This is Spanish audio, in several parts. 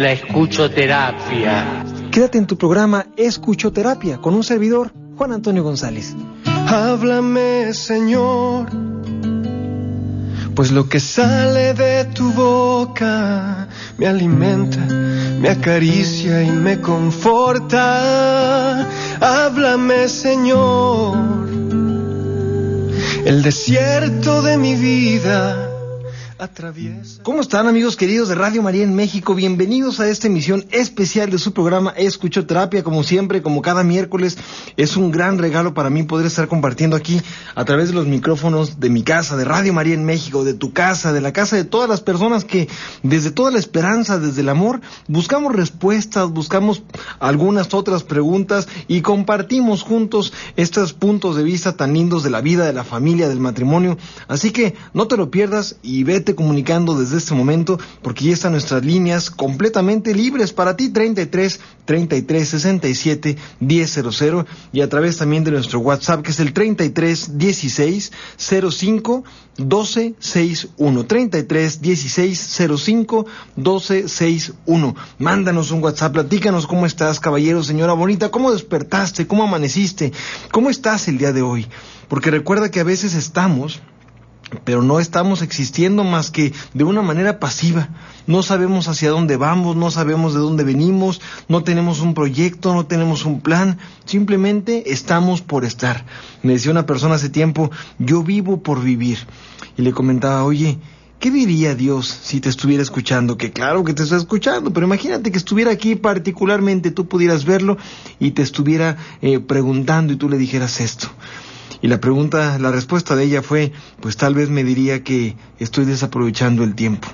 la escuchoterapia. Quédate en tu programa Escuchoterapia con un servidor, Juan Antonio González. Háblame, Señor, pues lo que sale de tu boca me alimenta, me acaricia y me conforta. Háblame, Señor, el desierto de mi vida ¿Cómo están amigos queridos de Radio María en México? Bienvenidos a esta emisión especial de su programa Escucho Terapia. Como siempre, como cada miércoles, es un gran regalo para mí poder estar compartiendo aquí a través de los micrófonos de mi casa, de Radio María en México, de tu casa, de la casa de todas las personas que desde toda la esperanza, desde el amor, buscamos respuestas, buscamos algunas otras preguntas y compartimos juntos estos puntos de vista tan lindos de la vida, de la familia, del matrimonio. Así que no te lo pierdas y vete comunicando desde este momento porque ya están nuestras líneas completamente libres para ti 33 33 67 100 y a través también de nuestro WhatsApp que es el 33 16 05 12 61 33 16 05 12 61 mándanos un WhatsApp platícanos cómo estás caballero señora bonita cómo despertaste cómo amaneciste cómo estás el día de hoy. Porque recuerda que a veces estamos pero no estamos existiendo más que de una manera pasiva. No sabemos hacia dónde vamos, no sabemos de dónde venimos, no tenemos un proyecto, no tenemos un plan, simplemente estamos por estar. Me decía una persona hace tiempo, yo vivo por vivir. Y le comentaba, oye, ¿qué diría Dios si te estuviera escuchando? Que claro que te está escuchando, pero imagínate que estuviera aquí particularmente, tú pudieras verlo y te estuviera eh, preguntando y tú le dijeras esto. Y la pregunta, la respuesta de ella fue, pues tal vez me diría que estoy desaprovechando el tiempo.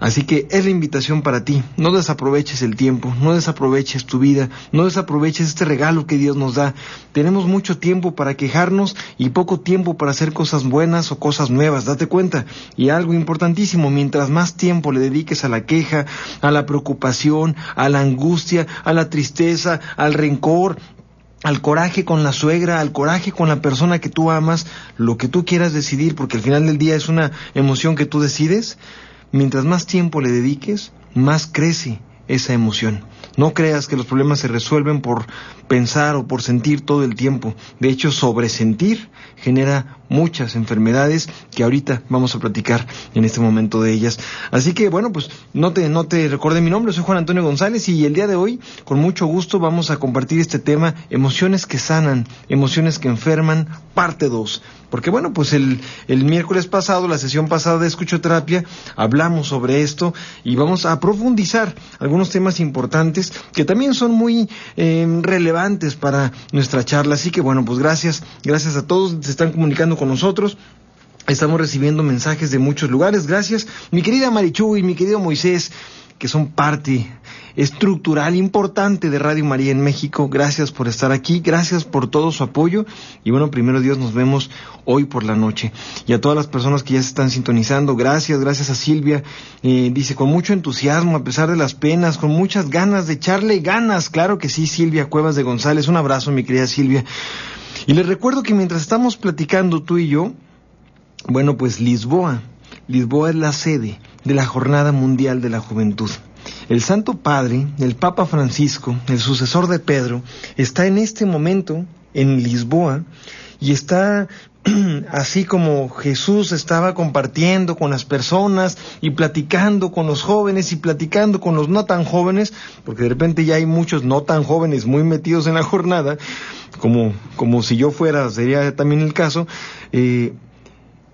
Así que es la invitación para ti, no desaproveches el tiempo, no desaproveches tu vida, no desaproveches este regalo que Dios nos da. Tenemos mucho tiempo para quejarnos y poco tiempo para hacer cosas buenas o cosas nuevas, date cuenta. Y algo importantísimo, mientras más tiempo le dediques a la queja, a la preocupación, a la angustia, a la tristeza, al rencor, al coraje con la suegra, al coraje con la persona que tú amas, lo que tú quieras decidir, porque al final del día es una emoción que tú decides, mientras más tiempo le dediques, más crece esa emoción. No creas que los problemas se resuelven por pensar o por sentir todo el tiempo. De hecho, sobresentir genera muchas enfermedades que ahorita vamos a platicar en este momento de ellas. Así que bueno, pues no te, no te recordé mi nombre, soy Juan Antonio González y el día de hoy, con mucho gusto, vamos a compartir este tema, emociones que sanan, emociones que enferman, parte 2. Porque bueno, pues el, el miércoles pasado, la sesión pasada de escuchoterapia, hablamos sobre esto y vamos a profundizar algunos temas importantes que también son muy eh, relevantes para nuestra charla. Así que bueno, pues gracias, gracias a todos, se están comunicando con nosotros. Estamos recibiendo mensajes de muchos lugares. Gracias, mi querida Marichu y mi querido Moisés, que son parte estructural importante de Radio María en México. Gracias por estar aquí, gracias por todo su apoyo y bueno, primero Dios nos vemos hoy por la noche. Y a todas las personas que ya se están sintonizando, gracias, gracias a Silvia. Eh, dice, con mucho entusiasmo, a pesar de las penas, con muchas ganas de echarle ganas. Claro que sí, Silvia Cuevas de González. Un abrazo, mi querida Silvia. Y les recuerdo que mientras estamos platicando tú y yo, bueno, pues Lisboa, Lisboa es la sede de la Jornada Mundial de la Juventud. El Santo Padre, el Papa Francisco, el sucesor de Pedro, está en este momento en Lisboa y está así como Jesús estaba compartiendo con las personas y platicando con los jóvenes y platicando con los no tan jóvenes, porque de repente ya hay muchos no tan jóvenes muy metidos en la jornada, como, como si yo fuera, sería también el caso, eh,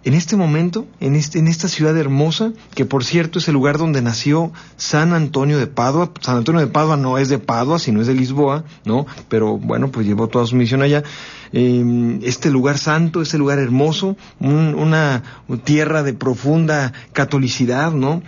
en este momento, en, este, en esta ciudad hermosa, que por cierto es el lugar donde nació San Antonio de Padua, San Antonio de Padua no es de Padua, sino es de Lisboa, ¿no? Pero bueno, pues llevó toda su misión allá. Eh, este lugar santo, este lugar hermoso, una tierra de profunda catolicidad, ¿no?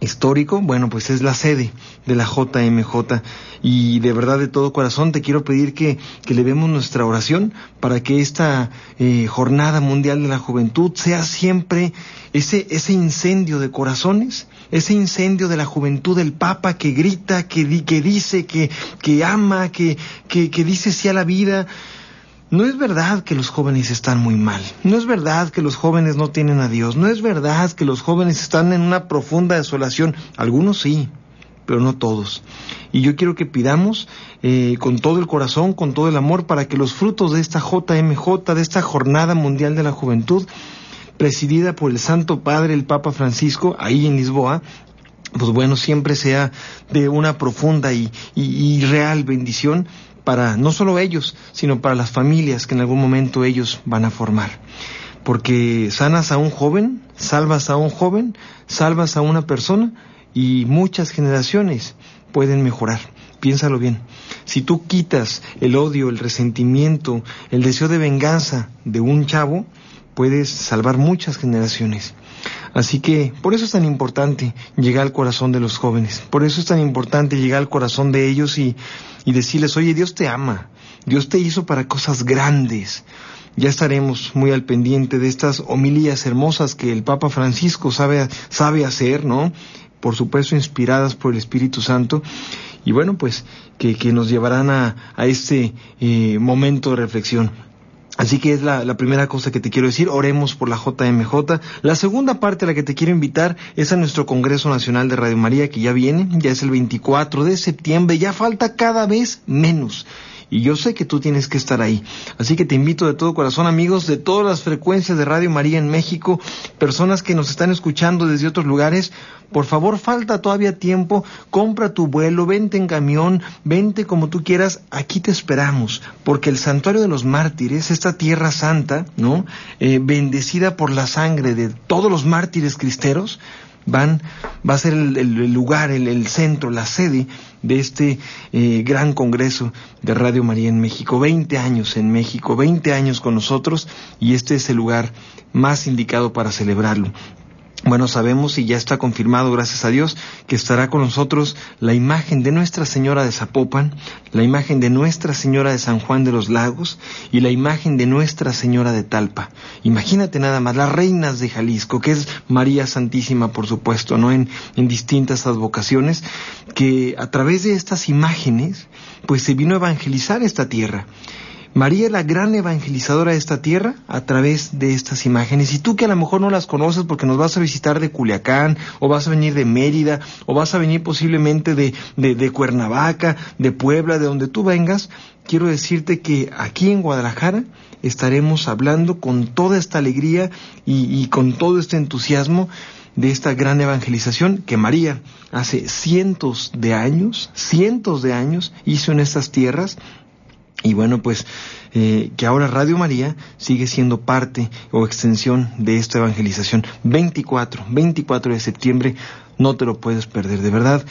Histórico, bueno, pues es la sede de la JMJ y de verdad de todo corazón te quiero pedir que, que le demos nuestra oración para que esta eh, jornada mundial de la juventud sea siempre ese, ese incendio de corazones, ese incendio de la juventud del Papa que grita, que, que dice, que, que ama, que, que, que dice sí a la vida, no es verdad que los jóvenes están muy mal. No es verdad que los jóvenes no tienen a Dios. No es verdad que los jóvenes están en una profunda desolación. Algunos sí, pero no todos. Y yo quiero que pidamos eh, con todo el corazón, con todo el amor, para que los frutos de esta JMJ, de esta Jornada Mundial de la Juventud, presidida por el Santo Padre, el Papa Francisco, ahí en Lisboa, pues bueno, siempre sea de una profunda y, y real bendición para no solo ellos, sino para las familias que en algún momento ellos van a formar. Porque sanas a un joven, salvas a un joven, salvas a una persona y muchas generaciones pueden mejorar. Piénsalo bien. Si tú quitas el odio, el resentimiento, el deseo de venganza de un chavo, puedes salvar muchas generaciones. Así que por eso es tan importante llegar al corazón de los jóvenes, por eso es tan importante llegar al corazón de ellos y, y decirles, oye, Dios te ama, Dios te hizo para cosas grandes. Ya estaremos muy al pendiente de estas homilías hermosas que el Papa Francisco sabe, sabe hacer, ¿no? Por supuesto, inspiradas por el Espíritu Santo. Y bueno, pues que, nos llevarán a, a este eh, momento de reflexión. Así que es la, primera cosa que te quiero decir, oremos por la JMJ. La segunda parte a la que te quiero invitar es a nuestro Congreso Nacional de Radio María, que ya viene, ya es el 24 de septiembre, ya falta cada vez menos y yo sé que tú tienes que estar ahí. Así que te invito de todo corazón, amigos, de todas las frecuencias de Radio María en México, personas que nos están escuchando desde otros lugares, por favor, falta todavía tiempo, compra tu vuelo, vente en camión, vente como tú quieras, aquí te esperamos, porque el santuario de los mártires, esta tierra santa, ¿no? Eh, bendecida por la sangre de todos los mártires cristeros, van, va a ser el, lugar, el, centro, la sede de este eh, gran congreso de Radio María en México. Veinte años en México, veinte años con nosotros y este es el lugar más indicado para celebrarlo. Bueno, sabemos y ya está confirmado, gracias a Dios, que estará con nosotros la imagen de Nuestra Señora de Zapopan, la imagen de Nuestra Señora de San Juan de los Lagos y la imagen de Nuestra Señora de Talpa. Imagínate nada más, las reinas de Jalisco, que es María Santísima, por supuesto, ¿no? En, en distintas advocaciones, que a través de estas imágenes, pues se vino a evangelizar esta tierra. María es la gran evangelizadora de esta tierra a través de estas imágenes. Y tú que a lo mejor no las conoces porque nos vas a visitar de Culiacán, o vas a venir de Mérida, o vas a venir posiblemente de, de, Cuernavaca, de Puebla, de donde tú vengas, quiero decirte que aquí en Guadalajara estaremos hablando con toda esta alegría y, y con todo este entusiasmo de esta gran evangelización que María hace cientos de años, cientos de años hizo en estas tierras y bueno, pues eh, que ahora Radio María sigue siendo parte o extensión de esta evangelización. 24, 24 de septiembre, no te lo puedes perder, de verdad.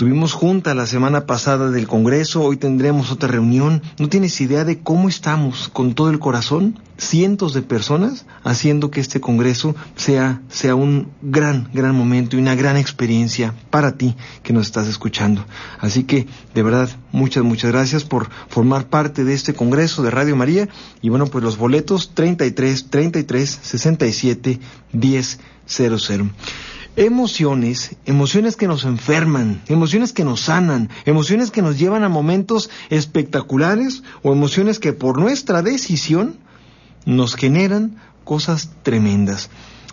Tuvimos junta la semana pasada del Congreso, hoy tendremos otra reunión. ¿No tienes idea de cómo estamos con todo el corazón? Cientos de personas haciendo que este Congreso sea, sea un gran, gran momento y una gran experiencia para ti que nos estás escuchando. Así que, de verdad, muchas, muchas gracias por formar parte de este Congreso de Radio María. Y bueno, pues los boletos 33, 33, 67, 10, 00 emociones, emociones que nos enferman, emociones que nos sanan, emociones que nos llevan a momentos espectaculares o emociones que por nuestra decisión nos generan cosas tremendas.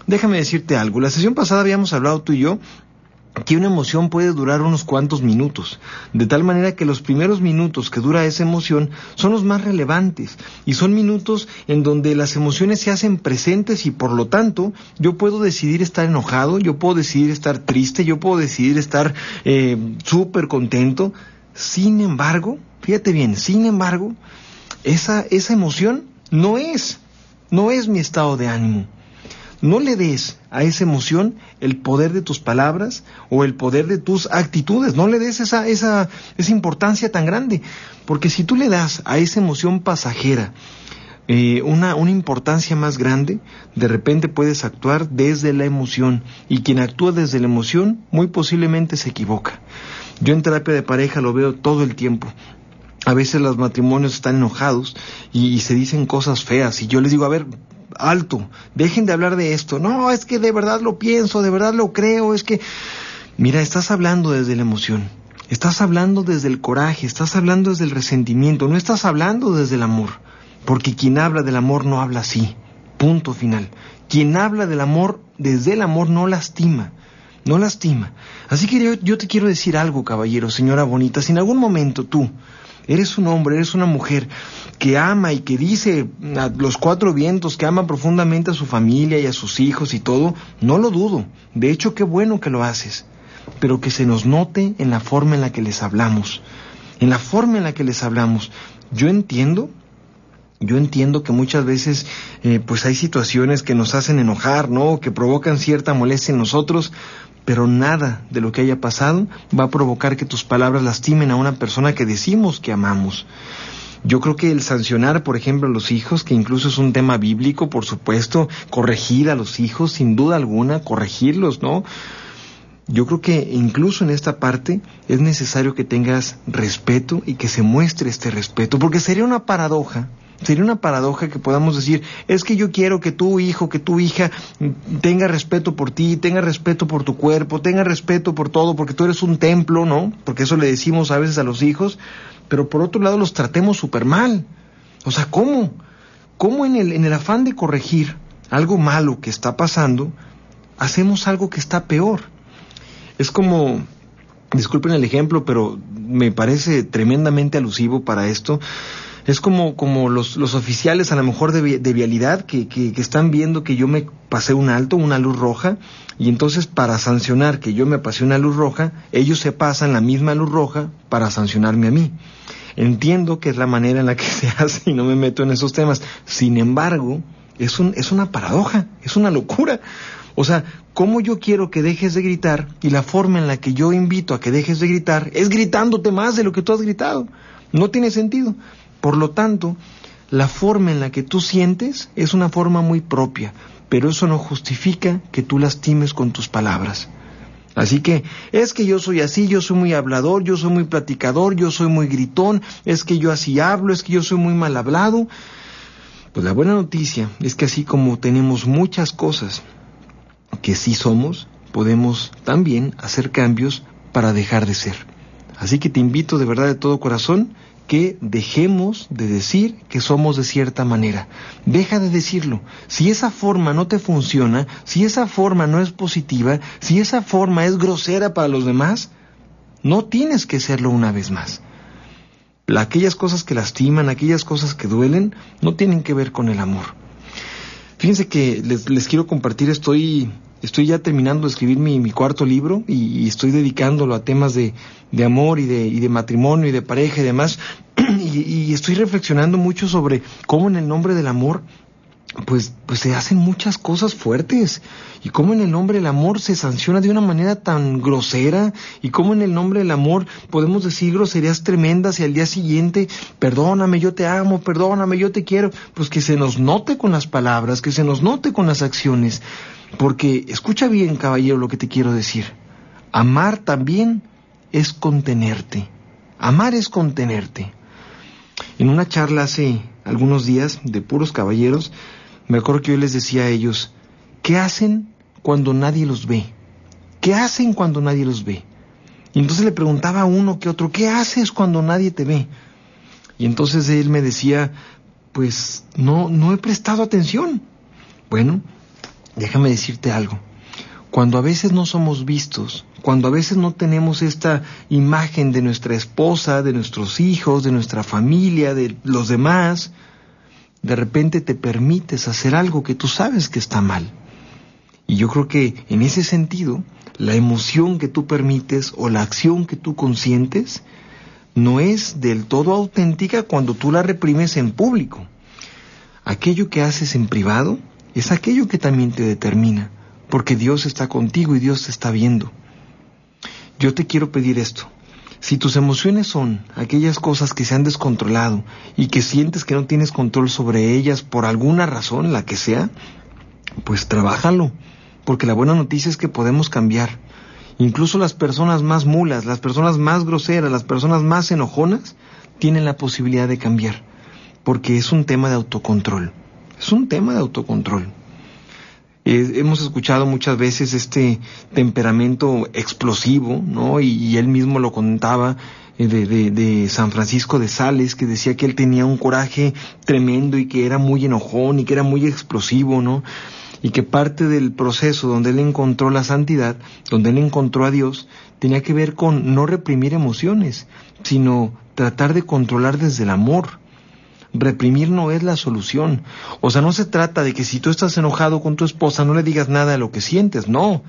Déjame decirte algo, la sesión pasada habíamos hablado tú y yo que una emoción puede durar unos cuantos minutos, de tal manera que los primeros minutos que dura esa emoción son los más relevantes y son minutos en donde las emociones se hacen presentes y por lo tanto yo puedo decidir estar enojado, yo puedo decidir estar triste, yo puedo decidir estar eh, súper contento. Sin embargo, fíjate bien, sin embargo, esa, esa emoción no es, no es mi estado de ánimo no le des a esa emoción el poder de tus palabras o el poder de tus actitudes. No le des esa, esa, esa importancia tan grande. Porque si tú le das a esa emoción pasajera eh, una, una importancia más grande, de repente puedes actuar desde la emoción y quien actúa desde la emoción muy posiblemente se equivoca. Yo en terapia de pareja lo veo todo el tiempo. A veces los matrimonios están enojados y, y se dicen cosas feas y yo les digo, a ver, alto, dejen de hablar de esto. No, es que de verdad lo pienso, de verdad lo creo, es que... Mira, estás hablando desde la emoción, estás hablando desde el coraje, estás hablando desde el resentimiento, no estás hablando desde el amor. Porque quien habla del amor no habla así. Punto final. Quien habla del amor desde el amor no lastima. No lastima. Así que yo, te quiero decir algo, caballero, señora bonita. Si en algún momento tú eres un hombre, eres una mujer que ama y que dice a los cuatro vientos que ama profundamente a su familia y a sus hijos y todo, no lo dudo. De hecho, qué bueno que lo haces. Pero que se nos note en la forma en la que les hablamos. En la forma en la que les hablamos. Yo entiendo yo entiendo que muchas veces eh, pues hay situaciones que nos hacen enojar, ¿no? Que provocan cierta molestia en nosotros, pero nada de lo que haya pasado va a provocar que tus palabras lastimen a una persona que decimos que amamos. Yo creo que el sancionar, por ejemplo, a los hijos, que incluso es un tema bíblico, por supuesto, corregir a los hijos, sin duda alguna, corregirlos, ¿no? Yo creo que incluso en esta parte es necesario que tengas respeto y que se muestre este respeto, porque sería una paradoja Sería una paradoja que podamos decir, es que yo quiero que tu hijo, que tu hija tenga respeto por ti, tenga respeto por tu cuerpo, tenga respeto por todo, porque tú eres un templo, ¿no? Porque eso le decimos a veces a los hijos, pero por otro lado los tratemos súper mal. O sea, ¿cómo? ¿Cómo en el, en el afán de corregir algo malo que está pasando, hacemos algo que está peor? Es como, disculpen el ejemplo, pero me parece tremendamente alusivo para esto es como, como los, los oficiales a lo mejor de, de vialidad que, que, están viendo que yo me pasé un alto, una luz roja, y entonces para sancionar que yo me pasé una luz roja, ellos se pasan la misma luz roja para sancionarme a mí. Entiendo que es la manera en la que se hace y no me meto en esos temas. Sin embargo, es, un, es una paradoja, es una locura. O sea, ¿cómo yo quiero que dejes de gritar y la forma en la que yo invito a que dejes de gritar es gritándote más de lo que tú has gritado? No tiene sentido. Por lo tanto, la forma en la que tú sientes es una forma muy propia, pero eso no justifica que tú lastimes con tus palabras. Así que es que yo soy así, yo soy muy hablador, yo soy muy platicador, yo soy muy gritón, es que yo así hablo, es que yo soy muy mal hablado. Pues la buena noticia es que así como tenemos muchas cosas que sí somos, podemos también hacer cambios para dejar de ser. Así que te invito de verdad de todo corazón que dejemos de decir que somos de cierta manera. Deja de decirlo. Si esa forma no te funciona, si esa forma no es positiva, si esa forma es grosera para los demás, no tienes que serlo una vez más. Aquellas cosas que lastiman, aquellas cosas que duelen, no tienen que ver con el amor. Fíjense que les, quiero compartir, estoy estoy ya terminando de escribir mi, cuarto libro y, estoy dedicándolo a temas de, amor y de, matrimonio y de pareja y demás. y, y, estoy reflexionando mucho sobre cómo en el nombre del amor, pues, pues se hacen muchas cosas fuertes. Y cómo en el nombre del amor se sanciona de una manera tan grosera. Y cómo en el nombre del amor podemos decir groserías tremendas y al día siguiente, perdóname, yo te amo, perdóname, yo te quiero. Pues que se nos note con las palabras, que se nos note con las acciones. Porque escucha bien, caballero, lo que te quiero decir. Amar también es contenerte. Amar es contenerte. En una charla hace algunos días de puros caballeros, me acuerdo que yo les decía a ellos, ¿qué hacen cuando nadie los ve? ¿Qué hacen cuando nadie los ve? Y entonces le preguntaba a uno que otro, ¿qué haces cuando nadie te ve? Y entonces él me decía, pues no, no he prestado atención. Bueno, déjame decirte algo. Cuando a veces no somos vistos, cuando a veces no tenemos esta imagen de nuestra esposa, de nuestros hijos, de nuestra familia, de los demás, de repente te permites hacer algo que tú sabes que está mal. Y yo creo que en ese sentido, la emoción que tú permites o la acción que tú consientes no es del todo auténtica cuando tú la reprimes en público. Aquello que haces en privado es aquello que también te determina, porque Dios está contigo y Dios te está viendo. Yo te quiero pedir esto. Si tus emociones son aquellas cosas que se han descontrolado y que sientes que no tienes control sobre ellas por alguna razón, la que sea, pues trabájalo, porque la buena noticia es que podemos cambiar. Incluso las personas más mulas, las personas más groseras, las personas más enojonas, tienen la posibilidad de cambiar, porque es un tema de autocontrol. Es un tema de autocontrol. Eh, hemos escuchado muchas veces este temperamento explosivo, ¿no? Y, él mismo lo contaba eh, de, de, San Francisco de Sales, que decía que él tenía un coraje tremendo y que era muy enojón y que era muy explosivo, ¿no? Y que parte del proceso donde él encontró la santidad, donde él encontró a Dios, tenía que ver con no reprimir emociones, sino tratar de controlar desde el amor reprimir no es la solución. O sea, no se trata de que si tú estás enojado con tu esposa no le digas nada de lo que sientes, no.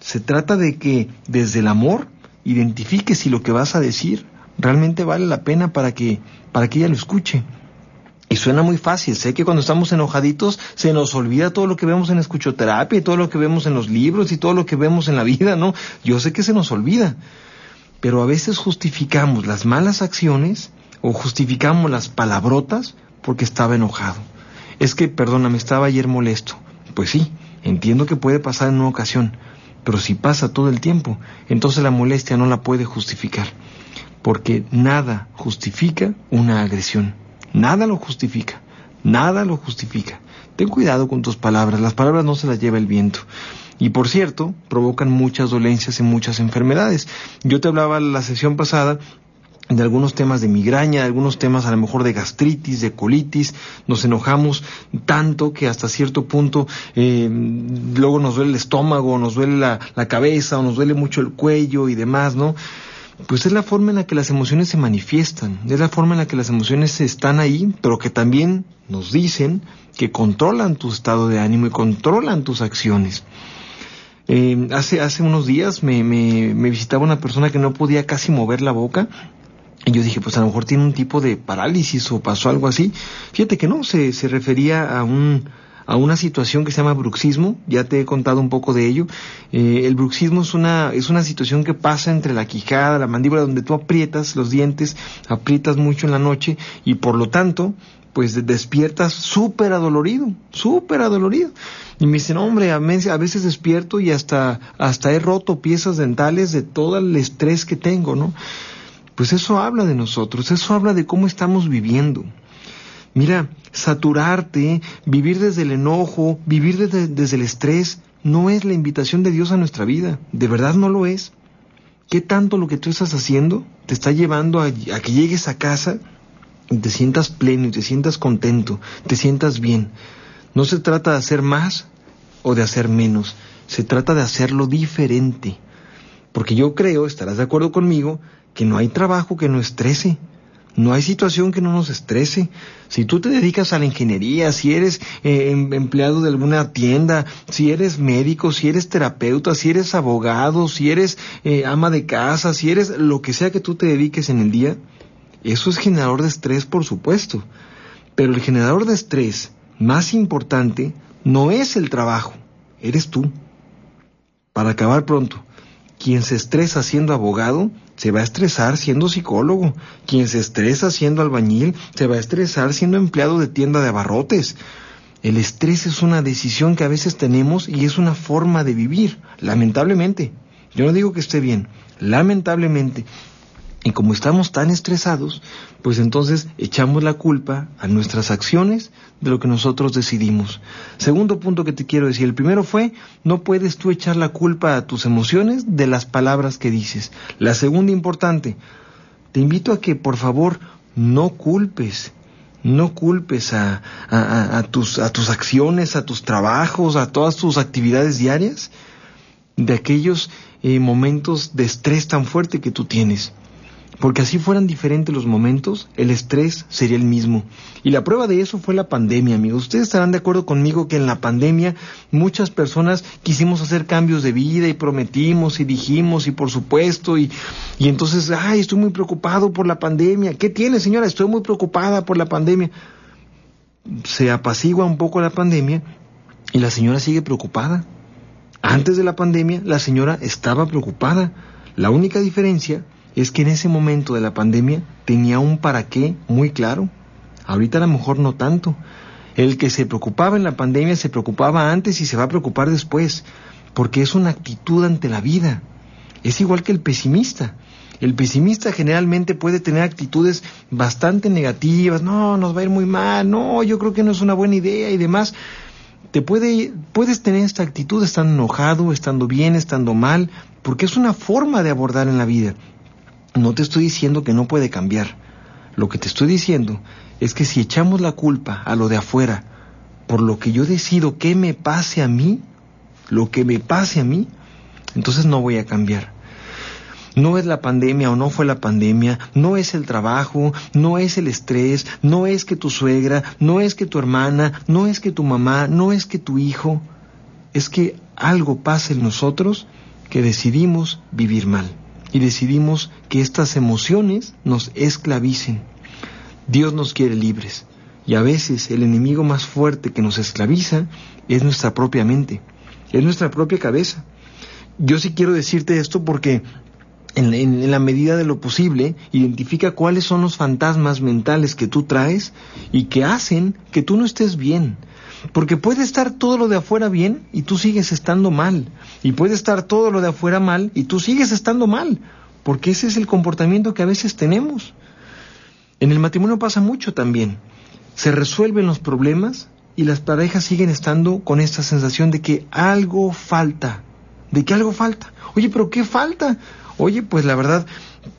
Se trata de que desde el amor identifiques si lo que vas a decir realmente vale la pena para que, para que ella lo escuche. Y suena muy fácil, sé que cuando estamos enojaditos se nos olvida todo lo que vemos en escuchoterapia y todo lo que vemos en los libros y todo lo que vemos en la vida, ¿no? Yo sé que se nos olvida, pero a veces justificamos las malas acciones o justificamos las palabrotas porque estaba enojado. Es que, perdóname, estaba ayer molesto. Pues sí, entiendo que puede pasar en una ocasión, pero si pasa todo el tiempo, entonces la molestia no la puede justificar, porque nada justifica una agresión. Nada lo justifica, nada lo justifica. Ten cuidado con tus palabras, las palabras no se las lleva el viento. Y por cierto, provocan muchas dolencias y muchas enfermedades. Yo te hablaba la sesión pasada de algunos temas de migraña, de algunos temas a lo mejor de gastritis, de colitis, nos enojamos tanto que hasta cierto punto eh, luego nos duele el estómago, nos duele la, cabeza o nos duele mucho el cuello y demás, ¿no? Pues es la forma en la que las emociones se manifiestan, es la forma en la que las emociones están ahí, pero que también nos dicen que controlan tu estado de ánimo y controlan tus acciones. Eh, hace, hace unos días me, me visitaba una persona que no podía casi mover la boca y yo dije, pues a lo mejor tiene un tipo de parálisis o pasó algo así. Fíjate que no, se, se refería a un, a una situación que se llama bruxismo, ya te he contado un poco de ello. Eh, el bruxismo es una, es una situación que pasa entre la quijada, la mandíbula, donde tú aprietas los dientes, aprietas mucho en la noche y por lo tanto, pues despiertas súper adolorido, súper adolorido. Y me dicen, hombre, a veces despierto y hasta, hasta he roto piezas dentales de todo el estrés que tengo, ¿no? Pues eso habla de nosotros, eso habla de cómo estamos viviendo. Mira, saturarte, vivir desde el enojo, vivir desde, el estrés, no es la invitación de Dios a nuestra vida, de verdad no lo es. ¿Qué tanto lo que tú estás haciendo te está llevando a, que llegues a casa y te sientas pleno y te sientas contento, te sientas bien? No se trata de hacer más o de hacer menos, se trata de hacerlo diferente. Porque yo creo, estarás de acuerdo conmigo, que no hay trabajo que no estrese. No hay situación que no nos estrese. Si tú te dedicas a la ingeniería, si eres eh, em, empleado de alguna tienda, si eres médico, si eres terapeuta, si eres abogado, si eres eh, ama de casa, si eres lo que sea que tú te dediques en el día, eso es generador de estrés, por supuesto. Pero el generador de estrés más importante no es el trabajo, eres tú. Para acabar pronto, quien se estresa siendo abogado se va a estresar siendo psicólogo. Quien se estresa siendo albañil se va a estresar siendo empleado de tienda de abarrotes. El estrés es una decisión que a veces tenemos y es una forma de vivir, lamentablemente. Yo no digo que esté bien, lamentablemente. Y como estamos tan estresados, pues entonces echamos la culpa a nuestras acciones de lo que nosotros decidimos. Segundo punto que te quiero decir, el primero fue, no puedes tú echar la culpa a tus emociones de las palabras que dices. La segunda importante, te invito a que por favor no culpes, no culpes a, tus acciones, a tus trabajos, a todas tus actividades diarias de aquellos eh, momentos de estrés tan fuerte que tú tienes. Porque así fueran diferentes los momentos, el estrés sería el mismo. Y la prueba de eso fue la pandemia, amigos. Ustedes estarán de acuerdo conmigo que en la pandemia muchas personas quisimos hacer cambios de vida y prometimos y dijimos y por supuesto y, y entonces, ay, estoy muy preocupado por la pandemia. ¿Qué tiene, señora? Estoy muy preocupada por la pandemia. Se apacigua un poco la pandemia y la señora sigue preocupada. Antes de la pandemia, la señora estaba preocupada. La única diferencia es que en ese momento de la pandemia tenía un para qué muy claro. Ahorita a lo mejor no tanto. El que se preocupaba en la pandemia se preocupaba antes y se va a preocupar después, porque es una actitud ante la vida. Es igual que el pesimista. El pesimista generalmente puede tener actitudes bastante negativas, no, nos va a ir muy mal, no, yo creo que no es una buena idea y demás. Te puede, puedes tener esta actitud estando enojado, estando bien, estando mal, porque es una forma de abordar en la vida. No te estoy diciendo que no puede cambiar. Lo que te estoy diciendo es que si echamos la culpa a lo de afuera por lo que yo decido que me pase a mí, lo que me pase a mí, entonces no voy a cambiar. No es la pandemia o no fue la pandemia, no es el trabajo, no es el estrés, no es que tu suegra, no es que tu hermana, no es que tu mamá, no es que tu hijo. Es que algo pasa en nosotros que decidimos vivir mal y decidimos que estas emociones nos esclavicen. Dios nos quiere libres y a veces el enemigo más fuerte que nos esclaviza es nuestra propia mente, es nuestra propia cabeza. Yo sí quiero decirte esto porque en, la medida de lo posible, identifica cuáles son los fantasmas mentales que tú traes y que hacen que tú no estés bien. Porque puede estar todo lo de afuera bien y tú sigues estando mal. Y puede estar todo lo de afuera mal y tú sigues estando mal. Porque ese es el comportamiento que a veces tenemos. En el matrimonio pasa mucho también. Se resuelven los problemas y las parejas siguen estando con esta sensación de que algo falta. De que algo falta. Oye, pero ¿qué falta? Oye, pues la verdad,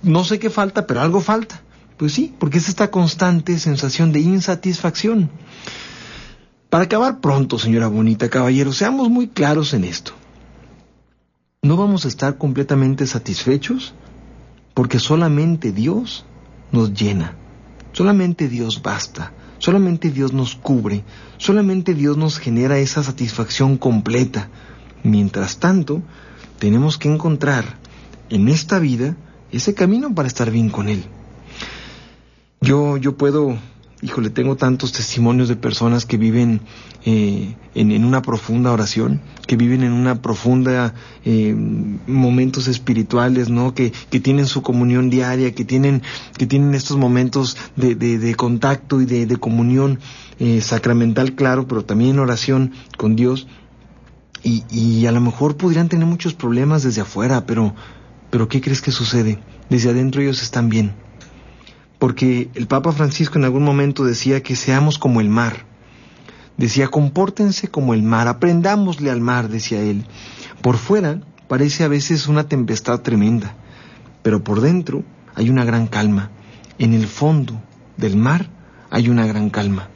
no sé qué falta, pero algo falta. Pues sí, porque es esta constante sensación de insatisfacción. Para acabar pronto, señora bonita, caballero, seamos muy claros en esto. No vamos a estar completamente satisfechos porque solamente Dios nos llena, solamente Dios basta, solamente Dios nos cubre, solamente Dios nos genera esa satisfacción completa. Mientras tanto, tenemos que encontrar en esta vida ese camino para estar bien con Él. Yo, yo puedo, híjole, tengo tantos testimonios de personas que viven eh, en, una profunda oración, que viven en una profunda eh, momentos espirituales, ¿no? Que, que, tienen su comunión diaria, que tienen, que tienen estos momentos de, de, contacto y de, de comunión eh, sacramental, claro, pero también oración con Dios. Y, y a lo mejor podrían tener muchos problemas desde afuera, pero pero ¿qué crees que sucede? Desde adentro ellos están bien. Porque el Papa Francisco en algún momento decía que seamos como el mar. Decía, compórtense como el mar, aprendámosle al mar, decía él. Por fuera parece a veces una tempestad tremenda, pero por dentro hay una gran calma. En el fondo del mar hay una gran calma.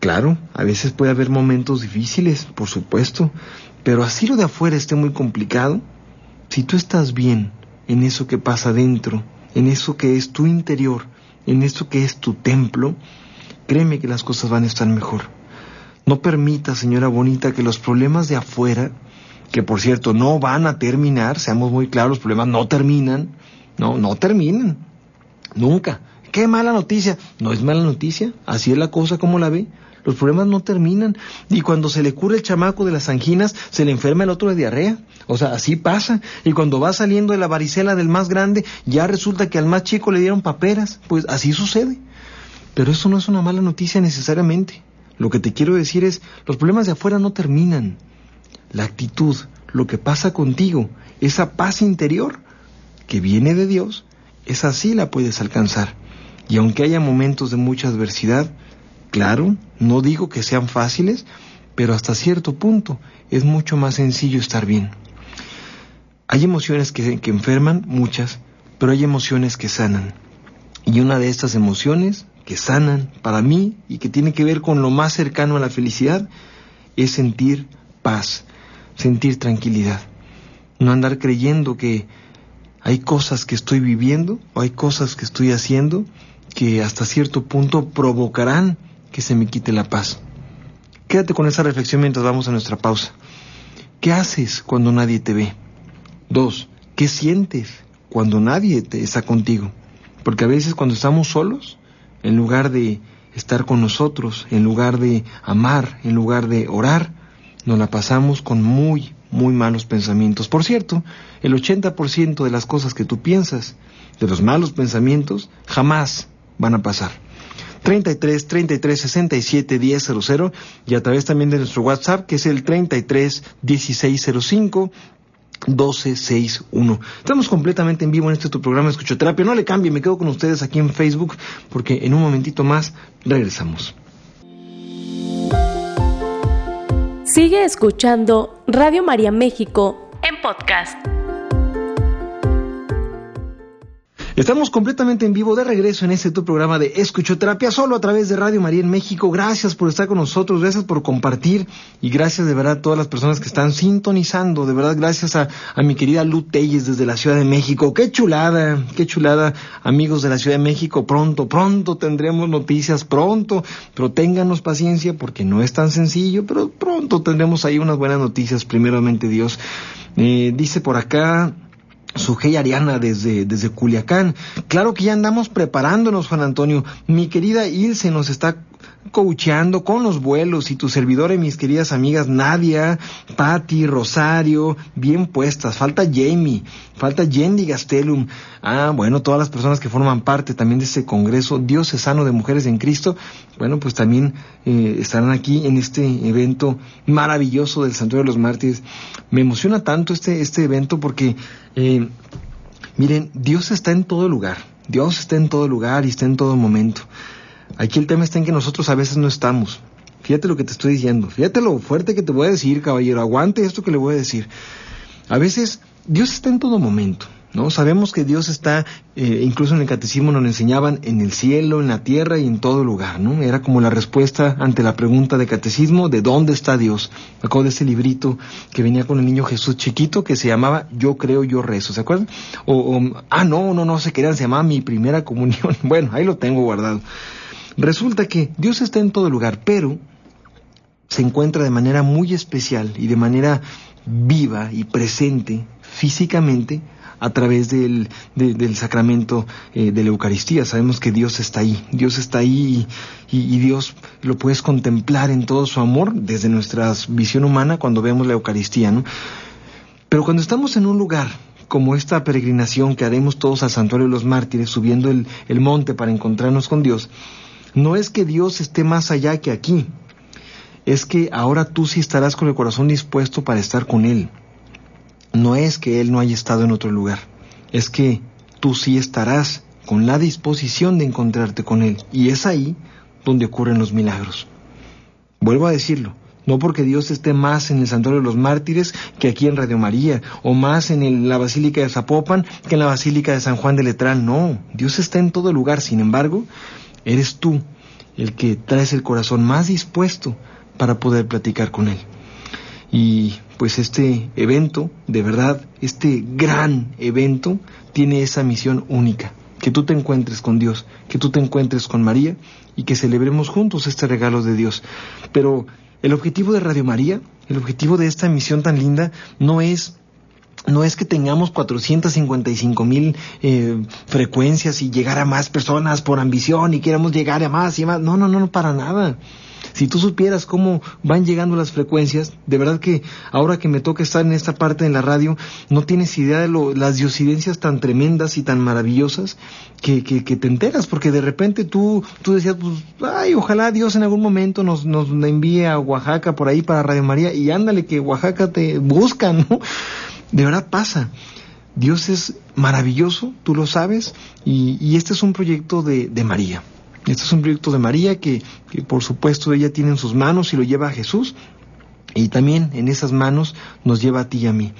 Claro, a veces puede haber momentos difíciles, por supuesto, pero así lo de afuera esté muy complicado, si tú estás bien en eso que pasa dentro, en eso que es tu interior, en eso que es tu templo, créeme que las cosas van a estar mejor. No permita, señora bonita, que los problemas de afuera, que por cierto no van a terminar, seamos muy claros, los problemas no terminan, no, no terminan, nunca. Qué mala noticia. No es mala noticia, así es la cosa como la ve. Los problemas no terminan. Y cuando se le cura el chamaco de las anginas, se le enferma el otro de diarrea. O sea, así pasa. Y cuando va saliendo de la varicela del más grande, ya resulta que al más chico le dieron paperas. Pues así sucede. Pero eso no es una mala noticia necesariamente. Lo que te quiero decir es, los problemas de afuera no terminan. La actitud, lo que pasa contigo, esa paz interior que viene de Dios, esa sí la puedes alcanzar. Y aunque haya momentos de mucha adversidad, Claro, no digo que sean fáciles, pero hasta cierto punto es mucho más sencillo estar bien. Hay emociones que, enferman, muchas, pero hay emociones que sanan. Y una de estas emociones que sanan para mí y que tiene que ver con lo más cercano a la felicidad es sentir paz, sentir tranquilidad. No andar creyendo que hay cosas que estoy viviendo o hay cosas que estoy haciendo que hasta cierto punto provocarán que se me quite la paz. Quédate con esa reflexión mientras vamos a nuestra pausa. ¿Qué haces cuando nadie te ve? Dos, ¿qué sientes cuando nadie te está contigo? Porque a veces cuando estamos solos, en lugar de estar con nosotros, en lugar de amar, en lugar de orar, nos la pasamos con muy muy malos pensamientos. Por cierto, el 80% de las cosas que tú piensas, de los malos pensamientos, jamás van a pasar. 33 33 67 1000 y a través también de nuestro WhatsApp que es el 33 1605 1261. Estamos completamente en vivo en este tu programa Escuchoterapia. No le cambie, me quedo con ustedes aquí en Facebook porque en un momentito más regresamos. Sigue escuchando Radio María México en podcast. Estamos completamente en vivo de regreso en este tu programa de Escuchoterapia, solo a través de Radio María en México. Gracias por estar con nosotros, gracias por compartir y gracias de verdad a todas las personas que están sintonizando. De verdad, gracias a, mi querida Lu Telles desde la Ciudad de México. Qué chulada, qué chulada, amigos de la Ciudad de México. Pronto, pronto tendremos noticias, pronto, pero ténganos paciencia porque no es tan sencillo, pero pronto tendremos ahí unas buenas noticias, primeramente Dios. Eh, dice por acá, Sujei Ariana desde, desde Culiacán. Claro que ya andamos preparándonos, Juan Antonio. Mi querida Ilse nos está coacheando con los vuelos y tu servidor y mis queridas amigas Nadia, Patti, Rosario, bien puestas. Falta Jamie, falta Yendi Gastelum. Ah, bueno, todas las personas que forman parte también de este Congreso Diocesano de Mujeres en Cristo, bueno, pues también eh, estarán aquí en este evento maravilloso del Santuario de los Mártires. Me emociona tanto este, este evento porque, eh, miren, Dios está en todo lugar. Dios está en todo lugar y está en todo momento. Aquí el tema está en que nosotros a veces no estamos. Fíjate lo que te estoy diciendo. Fíjate lo fuerte que te voy a decir, caballero. Aguante esto que le voy a decir. A veces Dios está en todo momento. ¿no? Sabemos que Dios está, eh, incluso en el catecismo nos enseñaban en el cielo, en la tierra y en todo lugar, ¿no? Era como la respuesta ante la pregunta de catecismo, ¿de dónde está Dios? Me acuerdo de ese librito que venía con el niño Jesús chiquito que se llamaba Yo creo, yo rezo, ¿se acuerdan? O, ah, no, no, no se querían, se llamaba Mi Primera Comunión. Bueno, ahí lo tengo guardado. Resulta que Dios está en todo lugar, pero se encuentra de manera muy especial y de manera viva y presente físicamente a través del, del sacramento eh, de la Eucaristía. Sabemos que Dios está ahí, Dios está ahí y, Dios lo puedes contemplar en todo su amor desde nuestra visión humana cuando vemos la Eucaristía, ¿no? Pero cuando estamos en un lugar como esta peregrinación que haremos todos al Santuario de los Mártires, subiendo el, el monte para encontrarnos con Dios, no es que Dios esté más allá que aquí, es que ahora tú sí estarás con el corazón dispuesto para estar con Él. No es que Él no haya estado en otro lugar, es que tú sí estarás con la disposición de encontrarte con Él. Y es ahí donde ocurren los milagros. Vuelvo a decirlo, no porque Dios esté más en el Santuario de los Mártires que aquí en Radio María, o más en la Basílica de Zapopan que en la Basílica de San Juan de Letrán. No, Dios está en todo lugar. Sin embargo, eres tú el que traes el corazón más dispuesto para poder platicar con Él. Y pues este evento, de verdad, este gran evento, tiene esa misión única, que tú te encuentres con Dios, que tú te encuentres con María y que celebremos juntos este regalo de Dios. Pero el objetivo de Radio María, el objetivo de esta misión tan linda, no es no es que tengamos 455 mil eh, frecuencias y llegar a más personas por ambición y queramos llegar a más y más. No, no, no, no, para nada. Si tú supieras cómo van llegando las frecuencias, de verdad que ahora que me toca estar en esta parte de la radio, no tienes idea de lo, las diosidencias tan tremendas y tan maravillosas que, que, que, te enteras, porque de repente tú, tú decías, pues, ay, ojalá Dios en algún momento nos, nos envíe a Oaxaca por ahí para Radio María y ándale que Oaxaca te busca, ¿no? De verdad pasa. Dios es maravilloso, tú lo sabes, y, y este es un proyecto de, María. Este es un proyecto de María que, que, por supuesto ella tiene en sus manos y lo lleva a Jesús, y también en esas manos nos lleva a ti y a mí.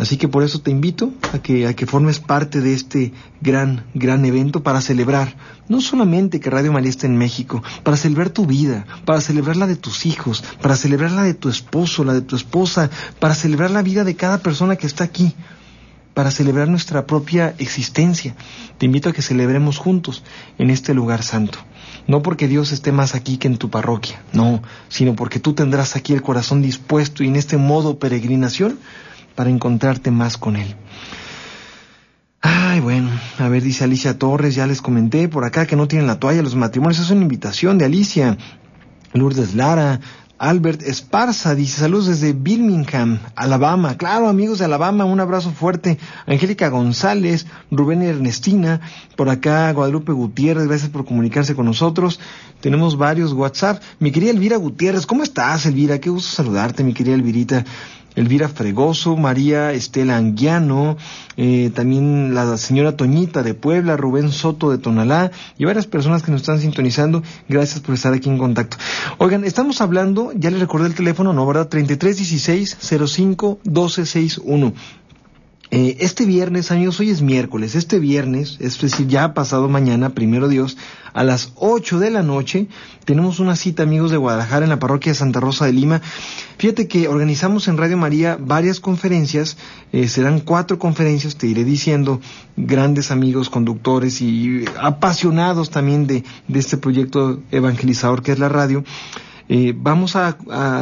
Así que por eso te invito a que, a que formes parte de este gran, gran evento para celebrar, no solamente que Radio María esté en México, para celebrar tu vida, para celebrar la de tus hijos, para celebrar la de tu esposo, la de tu esposa, para celebrar la vida de cada persona que está aquí, para celebrar nuestra propia existencia. Te invito a que celebremos juntos en este lugar santo. No porque Dios esté más aquí que en tu parroquia, no, sino porque tú tendrás aquí el corazón dispuesto y en este modo peregrinación para encontrarte más con Él. Ay, bueno, a ver, dice Alicia Torres, ya les comenté por acá que no tienen la toalla los matrimonios, es una invitación de Alicia. Lourdes Lara, Albert Esparza dice saludos desde Birmingham, Alabama. Claro, amigos de Alabama, un abrazo fuerte. Angélica González, Rubén Ernestina, por acá Guadalupe Gutiérrez, gracias por comunicarse con nosotros. Tenemos varios WhatsApp. Mi querida Elvira Gutiérrez, ¿cómo estás, Elvira? Qué gusto saludarte, mi querida Elvirita. Elvira Fregoso, María Estela Anguiano, eh, también la señora Toñita de Puebla, Rubén Soto de Tonalá y varias personas que nos están sintonizando. Gracias por estar aquí en contacto. Oigan, estamos hablando, ya les recordé el teléfono, ¿no? ¿Verdad? 3316 05 1261. Eh, este viernes, amigos, hoy es miércoles, este viernes, es decir, ya pasado mañana, primero Dios, a las 8 de la noche, tenemos una cita, amigos de Guadalajara, en la parroquia de Santa Rosa de Lima. Fíjate que organizamos en Radio María varias conferencias, eh, serán cuatro conferencias, te iré diciendo, grandes amigos, conductores y apasionados también de, este proyecto evangelizador que es la radio. Eh, vamos a,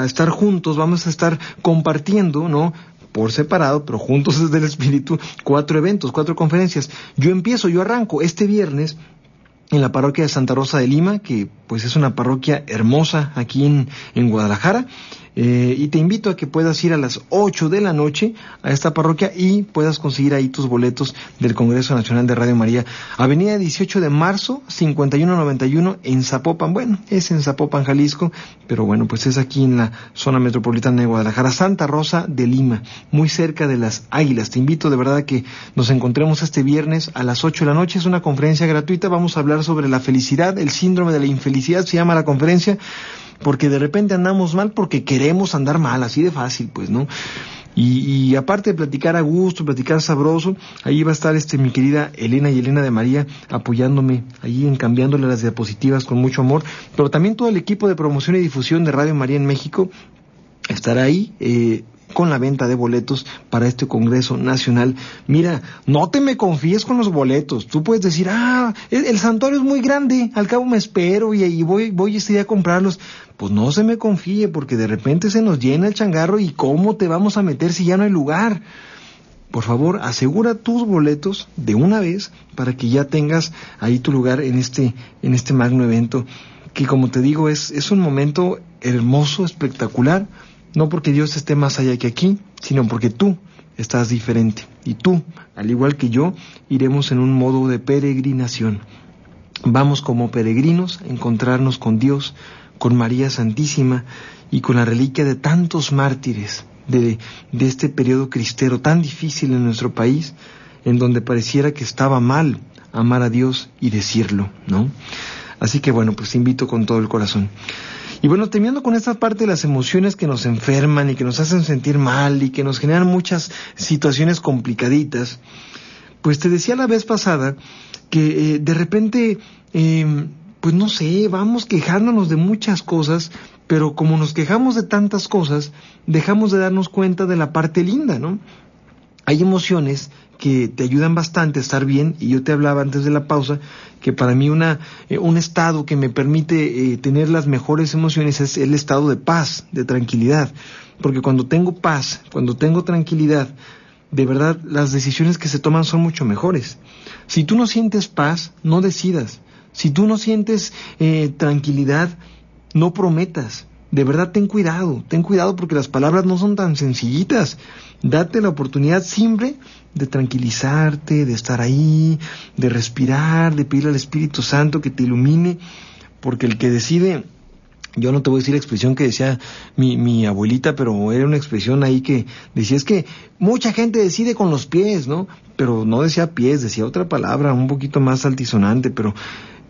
estar juntos, vamos a estar compartiendo, ¿no? Por separado, pero juntos desde el Espíritu, cuatro eventos, cuatro conferencias. Yo empiezo, yo arranco este viernes en la parroquia de Santa Rosa de Lima, que pues es una parroquia hermosa aquí en, en Guadalajara. Eh, y te invito a que puedas ir a las 8 de la noche a esta parroquia y puedas conseguir ahí tus boletos del Congreso Nacional de Radio María. Avenida 18 de marzo, 5191 en Zapopan. Bueno, es en Zapopan, Jalisco, pero bueno, pues es aquí en la zona metropolitana de Guadalajara, Santa Rosa de Lima, muy cerca de las Águilas. Te invito de verdad a que nos encontremos este viernes a las 8 de la noche. Es una conferencia gratuita. Vamos a hablar sobre la felicidad, el síndrome de la infelicidad, se llama la conferencia porque de repente andamos mal porque queremos andar mal, así de fácil, pues, ¿no? Y, aparte de platicar a gusto, platicar sabroso, ahí va a estar este mi querida Elena y Elena de María apoyándome, ahí en cambiándole las diapositivas con mucho amor, pero también todo el equipo de promoción y difusión de Radio María en México estará ahí. Eh, con la venta de boletos para este Congreso Nacional. Mira, no te me confíes con los boletos. Tú puedes decir, ah, el, santuario es muy grande, al cabo me espero y ahí voy, voy este día a comprarlos. Pues no se me confíe porque de repente se nos llena el changarro y cómo te vamos a meter si ya no hay lugar. Por favor, asegura tus boletos de una vez para que ya tengas ahí tu lugar en este, en este magno evento que como te digo es, es un momento hermoso, espectacular, no porque Dios esté más allá que aquí, sino porque tú estás diferente. Y tú, al igual que yo, iremos en un modo de peregrinación. Vamos como peregrinos a encontrarnos con Dios, con María Santísima y con la reliquia de tantos mártires de, este periodo cristero tan difícil en nuestro país, en donde pareciera que estaba mal amar a Dios y decirlo, ¿no? Así que bueno, pues te invito con todo el corazón. Y bueno, terminando con esta parte de las emociones que nos enferman y que nos hacen sentir mal y que nos generan muchas situaciones complicaditas, pues te decía la vez pasada que eh, de repente, em, pues no sé, vamos quejándonos de muchas cosas, pero como nos quejamos de tantas cosas, dejamos de darnos cuenta de la parte linda, ¿no? Hay emociones que te ayudan bastante a estar bien y yo te hablaba antes de la pausa que para mí una, eh, un estado que me permite eh, tener las mejores emociones es el estado de paz, de tranquilidad, porque cuando tengo paz, cuando tengo tranquilidad, de verdad las decisiones que se toman son mucho mejores. Si tú no sientes paz, no decidas. Si tú no sientes eh, tranquilidad, no prometas. De verdad ten cuidado, ten cuidado porque las palabras no son tan sencillitas. Date la oportunidad siempre de tranquilizarte, de estar ahí, de respirar, de pedirle al Espíritu Santo que te ilumine, porque el que decide, yo no te voy a decir la expresión que decía mi, mi abuelita, pero era una expresión ahí que decía, es que mucha gente decide con los pies, ¿no? Pero no decía pies, decía otra palabra un poquito más altisonante, pero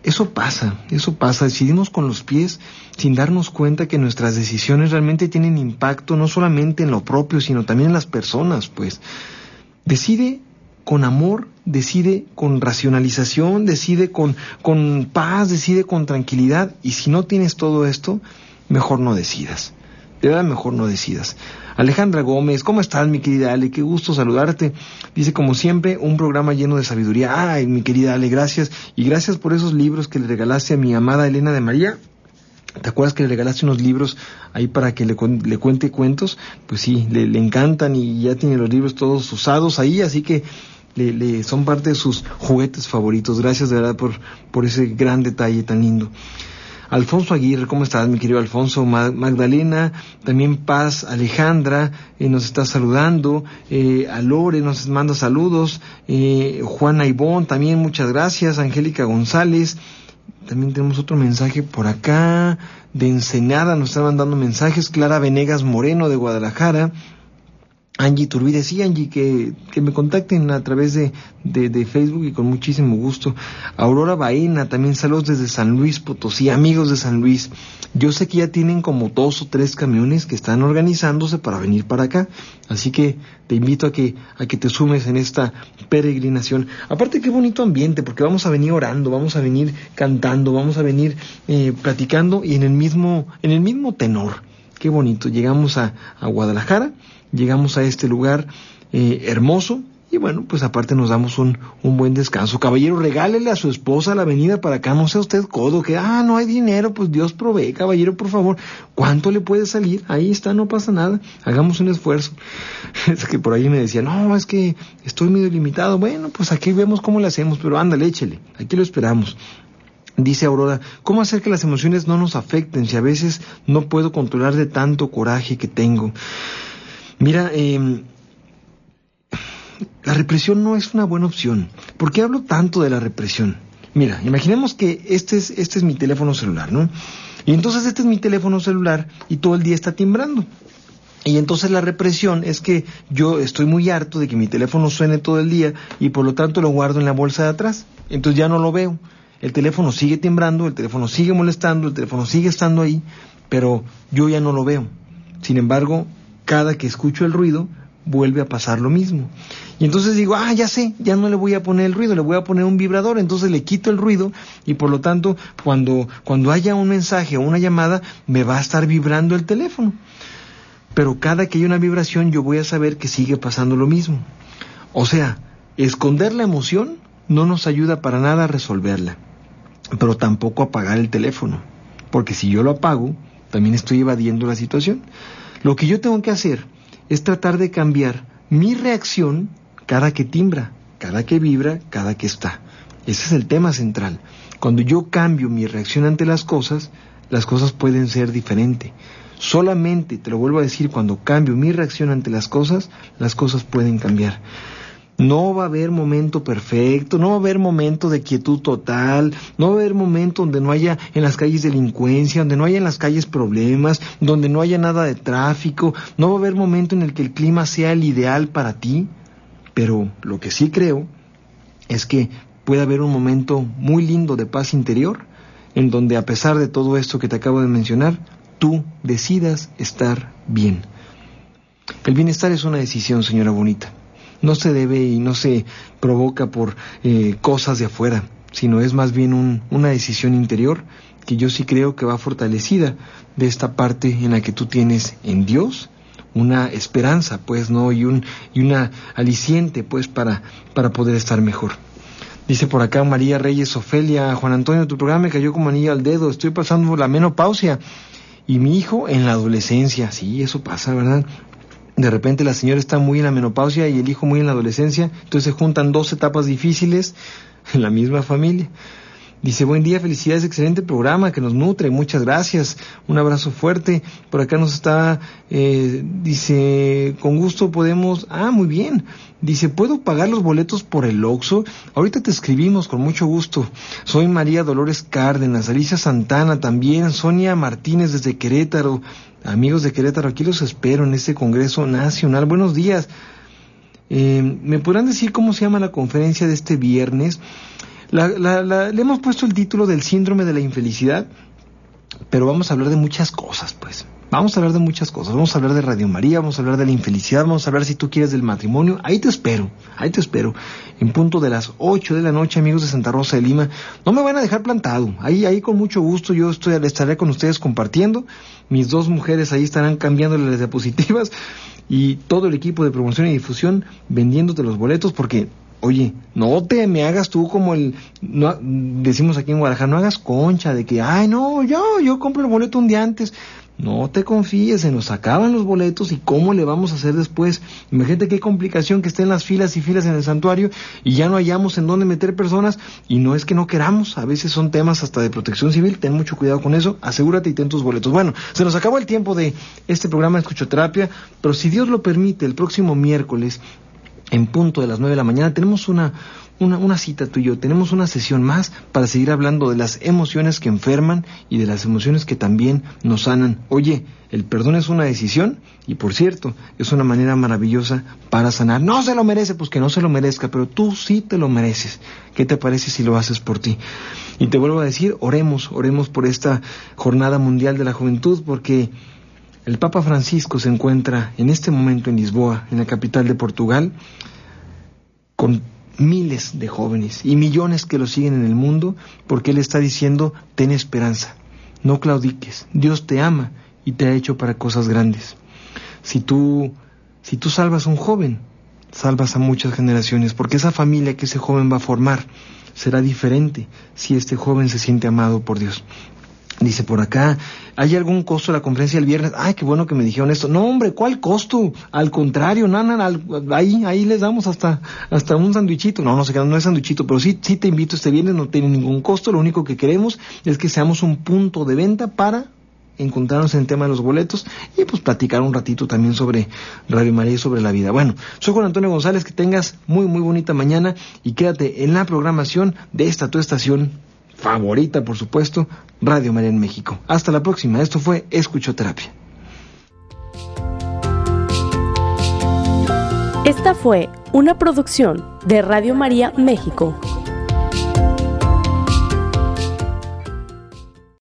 eso pasa, eso pasa. Decidimos con los pies sin darnos cuenta que nuestras decisiones realmente tienen impacto no solamente en lo propio, sino también en las personas, pues. Decide con amor, decide con racionalización, decide con, con paz, decide con tranquilidad. Y si no tienes todo esto, mejor no decidas. De verdad, mejor no decidas. Alejandra Gómez, ¿cómo estás, mi querida Ale? Qué gusto saludarte. Dice, como siempre, un programa lleno de sabiduría. Ay, mi querida Ale, gracias. Y gracias por esos libros que le regalaste a mi amada Elena de María. ¿Te acuerdas que le regalaste unos libros ahí para que le, le cuente cuentos? Pues sí, le, encantan y ya tiene los libros todos usados ahí, así que le, le, son parte de sus juguetes favoritos. Gracias de verdad por, por ese gran detalle tan lindo. Alfonso Aguirre, ¿cómo estás, mi querido Alfonso? Magdalena, también Paz, Alejandra, eh, nos está saludando, eh, a Lore nos manda saludos, eh, Juana Ibón, también muchas gracias, Angélica González, también tenemos otro mensaje por acá, de Ensenada nos están mandando mensajes, Clara Venegas Moreno de Guadalajara, Angie Turbide, sí Angie, que, que me contacten a través de, de, Facebook y con muchísimo gusto. Aurora Baena, también saludos desde San Luis Potosí, amigos de San Luis. Yo sé que ya tienen como dos o tres camiones que están organizándose para venir para acá, así que te invito a que, a que te sumes en esta peregrinación. Aparte qué bonito ambiente, porque vamos a venir orando, vamos a venir cantando, vamos a venir eh, platicando y en el mismo, en el mismo tenor. Qué bonito. Llegamos a, a Guadalajara llegamos a este lugar eh, hermoso y bueno, pues aparte nos damos un, un, buen descanso. Caballero, regálele a su esposa la venida para acá, no sea usted codo, que, ah, no hay dinero, pues Dios provee, caballero, por favor. ¿Cuánto le puede salir? Ahí está, no pasa nada, hagamos un esfuerzo. Es que por ahí me decía, no, es que estoy medio limitado. Bueno, pues aquí vemos cómo le hacemos, pero ándale, échele, aquí lo esperamos. Dice Aurora, ¿cómo hacer que las emociones no nos afecten si a veces no puedo controlar de tanto coraje que tengo? Mira, eh, la represión no es una buena opción. ¿Por qué hablo tanto de la represión? Mira, imaginemos que este es, este es mi teléfono celular, ¿no? Y entonces este es mi teléfono celular y todo el día está timbrando. Y entonces la represión es que yo estoy muy harto de que mi teléfono suene todo el día y por lo tanto lo guardo en la bolsa de atrás. Entonces ya no lo veo. El teléfono sigue timbrando, el teléfono sigue molestando, el teléfono sigue estando ahí, pero yo ya no lo veo. Sin embargo, cada que escucho el ruido, vuelve a pasar lo mismo. Y entonces digo, ah, ya sé, ya no le voy a poner el ruido, le voy a poner un vibrador, entonces le quito el ruido y por lo tanto cuando, cuando haya un mensaje o una llamada me va a estar vibrando el teléfono. Pero cada que hay una vibración yo voy a saber que sigue pasando lo mismo. O sea, esconder la emoción no nos ayuda para nada a resolverla, pero tampoco apagar el teléfono, porque si yo lo apago, también estoy evadiendo la situación. Lo que yo tengo que hacer es tratar de cambiar mi reacción cada que timbra, cada que vibra, cada que está. Ese es el tema central. Cuando yo cambio mi reacción ante las cosas, las cosas pueden ser diferentes. Solamente, te lo vuelvo a decir, cuando cambio mi reacción ante las cosas, las cosas pueden cambiar. No va a haber momento perfecto, no va a haber momento de quietud total, no va a haber momento donde no haya en las calles delincuencia, donde no haya en las calles problemas, donde no haya nada de tráfico, no va a haber momento en el que el clima sea el ideal para ti, pero lo que sí creo es que puede haber un momento muy lindo de paz interior, en donde a pesar de todo esto que te acabo de mencionar, tú decidas estar bien. El bienestar es una decisión, señora bonita no se debe y no se provoca por eh, cosas de afuera, sino es más bien una decisión interior que yo sí creo que va fortalecida de esta parte en la que tú tienes en Dios una esperanza, pues, ¿no? Y, un, y una aliciente, pues, para, para poder estar mejor. Dice por acá María Reyes Ofelia, Juan Antonio, tu programa me cayó como anillo al dedo, estoy pasando la menopausia y mi hijo en la adolescencia, sí, eso pasa, ¿verdad? De repente la señora está muy en la menopausia y el hijo muy en la adolescencia, entonces se juntan dos etapas difíciles en la misma familia. Dice, buen día, felicidades, excelente programa que nos nutre, muchas gracias, un abrazo fuerte. Por acá nos está, eh, dice, con gusto podemos, ah, muy bien. Dice, ¿puedo pagar los boletos por el Oxxo? Ahorita te escribimos con mucho gusto. Soy María Dolores Cárdenas, Alicia Santana también, Sonia Martínez desde Querétaro. Amigos de Querétaro, aquí los espero en este Congreso Nacional. Buenos días. Eh, ¿Me podrán decir cómo se llama la conferencia de este viernes? le hemos puesto el título del síndrome de la infelicidad, pero vamos a hablar de muchas cosas, pues. Vamos a hablar de muchas cosas. Vamos a hablar de Radio María, vamos a hablar de la infelicidad, vamos a hablar si tú quieres del matrimonio. Ahí te espero, ahí te espero. En punto de las 8 de la noche, amigos de Santa Rosa de Lima. No me van a dejar plantado. Ahí, ahí con mucho gusto yo estoy, estaré con ustedes compartiendo. Mis dos mujeres ahí estarán cambiando las diapositivas y todo el equipo de promoción y difusión vendiéndote los boletos porque Oye, no te me hagas tú como el, decimos aquí en Guadalajara, no hagas concha de que, ay, no, yo, yo compro el boleto un día antes. No te confíes, se nos acaban los boletos y cómo le vamos a hacer después. Imagínate qué complicación que estén las filas y filas en el santuario y ya no hallamos en dónde meter personas y no es que no queramos, a veces son temas hasta de protección civil, ten mucho cuidado con eso, asegúrate y ten tus boletos. Bueno, se nos acabó el tiempo de este programa de escuchoterapia, pero si Dios lo permite, el próximo miércoles en punto de las nueve de la mañana tenemos una una, una, cita tú y yo, tenemos una sesión más para seguir hablando de las emociones que enferman y de las emociones que también nos sanan. Oye, el perdón es una decisión y por cierto, es una manera maravillosa para sanar. No se lo merece, pues que no se lo merezca, pero tú sí te lo mereces. ¿Qué te parece si lo haces por ti? Y te vuelvo a decir, oremos, oremos por esta jornada mundial de la juventud porque... El Papa Francisco se encuentra en este momento en Lisboa, en la capital de Portugal, con miles de jóvenes y millones que lo siguen en el mundo porque Él está diciendo, ten esperanza, no claudiques, Dios te ama y te ha hecho para cosas grandes. Si tú, si tú salvas a un joven, salvas a muchas generaciones, porque esa familia que ese joven va a formar será diferente si este joven se siente amado por Dios. Dice por acá, ¿hay algún costo la conferencia del viernes? Ay, qué bueno que me dijeron esto. No, hombre, ¿cuál costo? Al contrario, nana, ahí, ahí les damos hasta, hasta un sandwichito. No, no sé, no es sandwichito, pero sí, sí te invito este viernes, no tiene ningún costo. Lo único que queremos es que seamos un punto de venta para encontrarnos en el tema de los boletos y pues platicar un ratito también sobre Radio María y sobre la vida. Bueno, soy Juan Antonio González, que tengas muy, muy bonita mañana y quédate en la programación de esta tu estación favorita, por supuesto, Radio María en México. Hasta la próxima. Esto fue Escuchoterapia. Esta fue una producción de Radio María México.